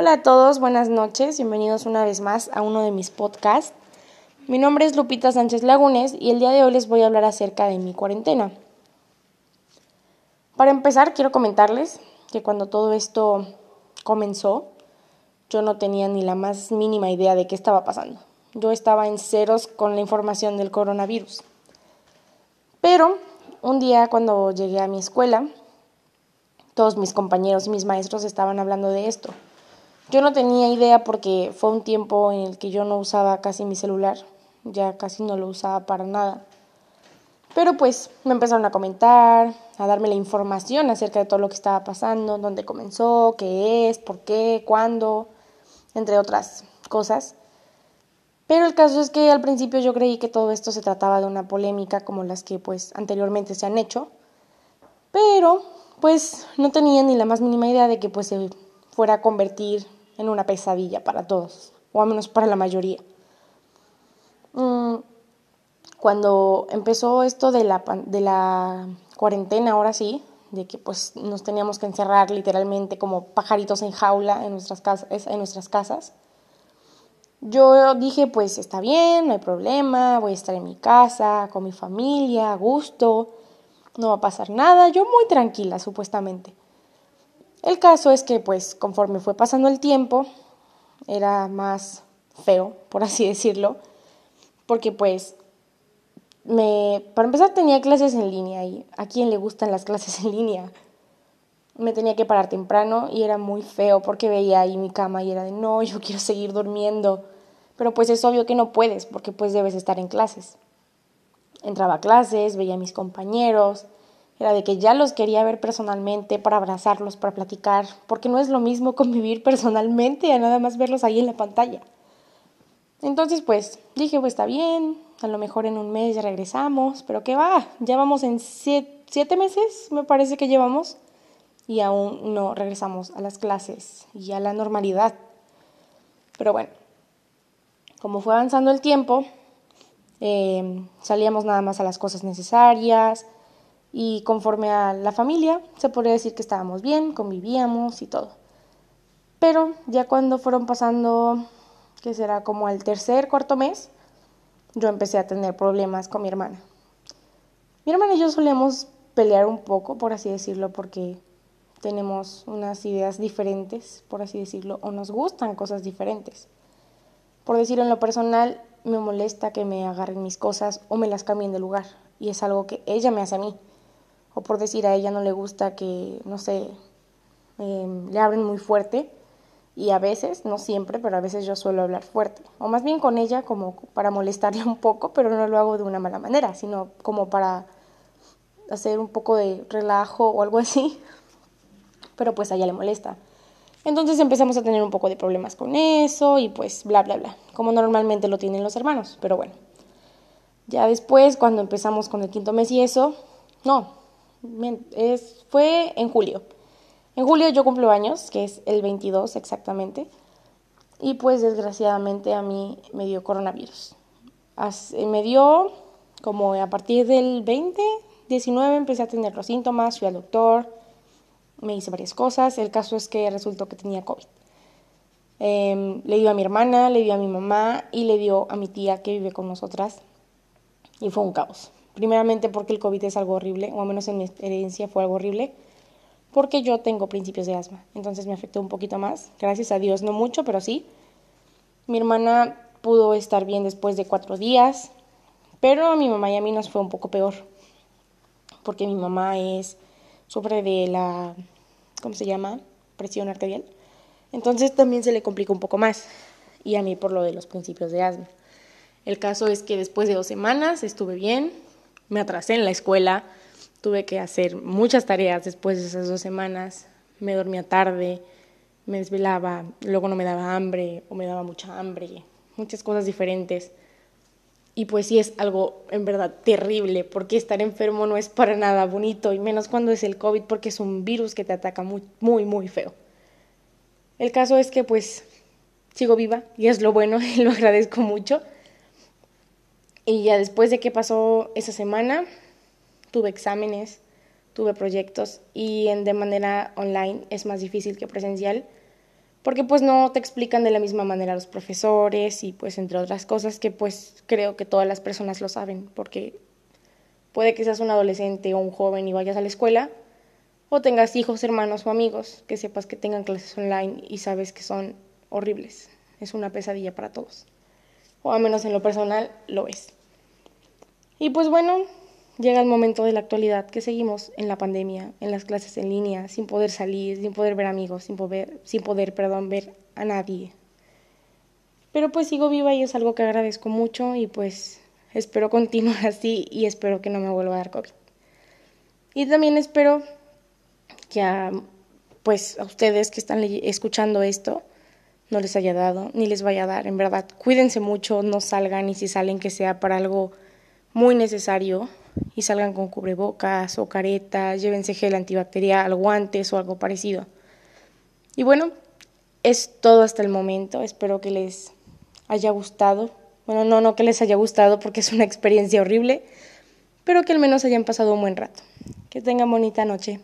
Hola a todos, buenas noches, bienvenidos una vez más a uno de mis podcasts. Mi nombre es Lupita Sánchez Lagunes y el día de hoy les voy a hablar acerca de mi cuarentena. Para empezar, quiero comentarles que cuando todo esto comenzó, yo no tenía ni la más mínima idea de qué estaba pasando. Yo estaba en ceros con la información del coronavirus. Pero un día cuando llegué a mi escuela, todos mis compañeros y mis maestros estaban hablando de esto. Yo no tenía idea porque fue un tiempo en el que yo no usaba casi mi celular, ya casi no lo usaba para nada. Pero pues me empezaron a comentar, a darme la información acerca de todo lo que estaba pasando, dónde comenzó, qué es, por qué, cuándo, entre otras cosas. Pero el caso es que al principio yo creí que todo esto se trataba de una polémica como las que pues anteriormente se han hecho. Pero pues no tenía ni la más mínima idea de que pues se fuera a convertir en una pesadilla para todos, o al menos para la mayoría. Mm, cuando empezó esto de la, de la cuarentena, ahora sí, de que pues nos teníamos que encerrar literalmente como pajaritos en jaula en nuestras casas, en nuestras casas. Yo dije, pues está bien, no hay problema, voy a estar en mi casa, con mi familia, a gusto, no va a pasar nada, yo muy tranquila, supuestamente. El caso es que, pues, conforme fue pasando el tiempo, era más feo, por así decirlo, porque, pues, me, para empezar tenía clases en línea y a quién le gustan las clases en línea. Me tenía que parar temprano y era muy feo porque veía ahí mi cama y era de no, yo quiero seguir durmiendo. Pero pues es obvio que no puedes porque pues debes estar en clases. Entraba a clases, veía a mis compañeros, era de que ya los quería ver personalmente para abrazarlos, para platicar, porque no es lo mismo convivir personalmente a nada más verlos ahí en la pantalla. Entonces, pues dije, pues está bien, a lo mejor en un mes ya regresamos, pero qué va, ya vamos en siete, meses, me parece que llevamos, y aún no regresamos a las clases y a la normalidad. Pero bueno, como fue avanzando el tiempo, eh, salíamos nada más a las cosas necesarias, y conforme a la familia, se podría decir que estábamos bien, convivíamos y todo. Pero ya cuando fueron pasando, que será como al tercer, cuarto mes, yo empecé a tener problemas con mi hermana. Mi hermana y yo solemos pelear un poco, por así decirlo, porque tenemos unas ideas diferentes, por así decirlo, o nos gustan cosas diferentes. Por decirlo en lo personal, me molesta que me agarren mis cosas o me las cambien de lugar, y es algo que ella me hace a mí o por decir a ella no le gusta que, no sé, em, le abren muy fuerte y a veces, no siempre, pero a veces yo suelo hablar fuerte, o más bien con ella como para molestarle un poco, pero no lo hago de una mala manera, sino como para hacer un poco de relajo o algo así, pero pues a ella le molesta. Entonces empezamos a tener un poco de problemas con eso y pues bla, bla, bla, como normalmente lo tienen los hermanos, pero bueno. Ya después, cuando empezamos con el quinto mes y eso, no, es, fue en julio. En julio yo cumplo años, que es el 22 exactamente, y pues desgraciadamente a mí me dio coronavirus. me dio como a partir del 20, 19 empecé a tener los síntomas, fui al doctor, me hice varias cosas, el caso es que resultó que tenía COVID. Em, le dio a mi hermana, le dio a mi mamá y le dio a mi tía que vive con nosotras y fue un caos. Primeramente porque el COVID es algo horrible, o al menos en mi experiencia fue algo horrible, porque yo tengo principios de asma, entonces me afectó un poquito más, gracias a Dios no mucho, pero sí. Mi hermana pudo estar bien después de cuatro días, pero a mi mamá y a mí nos fue un poco peor, porque mi mamá es, sufre de la, ¿cómo se llama? Presión arterial. Entonces también se le complica un poco más, y a mí por lo de los principios de asma. El caso es que después de dos semanas estuve bien, me atrasé en la escuela, tuve que hacer muchas tareas después de esas dos semanas, me dormía tarde, me desvelaba, luego no me daba hambre o me daba mucha hambre, muchas cosas diferentes. Y pues sí es algo en verdad terrible, porque estar enfermo no es para nada bonito, y menos cuando es el COVID, porque es un virus que te ataca muy, muy, muy feo. El caso es que pues sigo viva, y es lo bueno, y lo agradezco mucho. Y ya después de que pasó esa semana, tuve exámenes, tuve proyectos y de manera online es más difícil que presencial porque pues no te explican de la misma manera los profesores y pues entre otras cosas que pues creo que todas las personas lo saben, porque puede que seas un adolescente o un joven y vayas a la escuela, o tengas hijos, hermanos o amigos que sepas que tengan clases online y sabes que son horribles. Es una pesadilla para todos. O al menos en lo personal lo es. Y pues bueno, llega el momento de la actualidad que seguimos en la pandemia, en las clases en línea, sin poder salir, sin poder ver amigos, sin poder, sin poder, perdón, ver a nadie. Pero pues sigo viva y es algo que agradezco mucho y pues espero continuar así y espero que no me vuelva a dar COVID. Y también espero que a, pues a ustedes que están escuchando esto no les haya dado ni les vaya a dar, en verdad. Cuídense mucho, no salgan y si salen que sea para algo muy necesario y salgan con cubrebocas o caretas, llévense gel antibacterial, guantes o algo parecido. Y bueno, es todo hasta el momento. Espero que les haya gustado. Bueno, no, no que les haya gustado porque es una experiencia horrible, pero que al menos hayan pasado un buen rato. Que tengan bonita noche.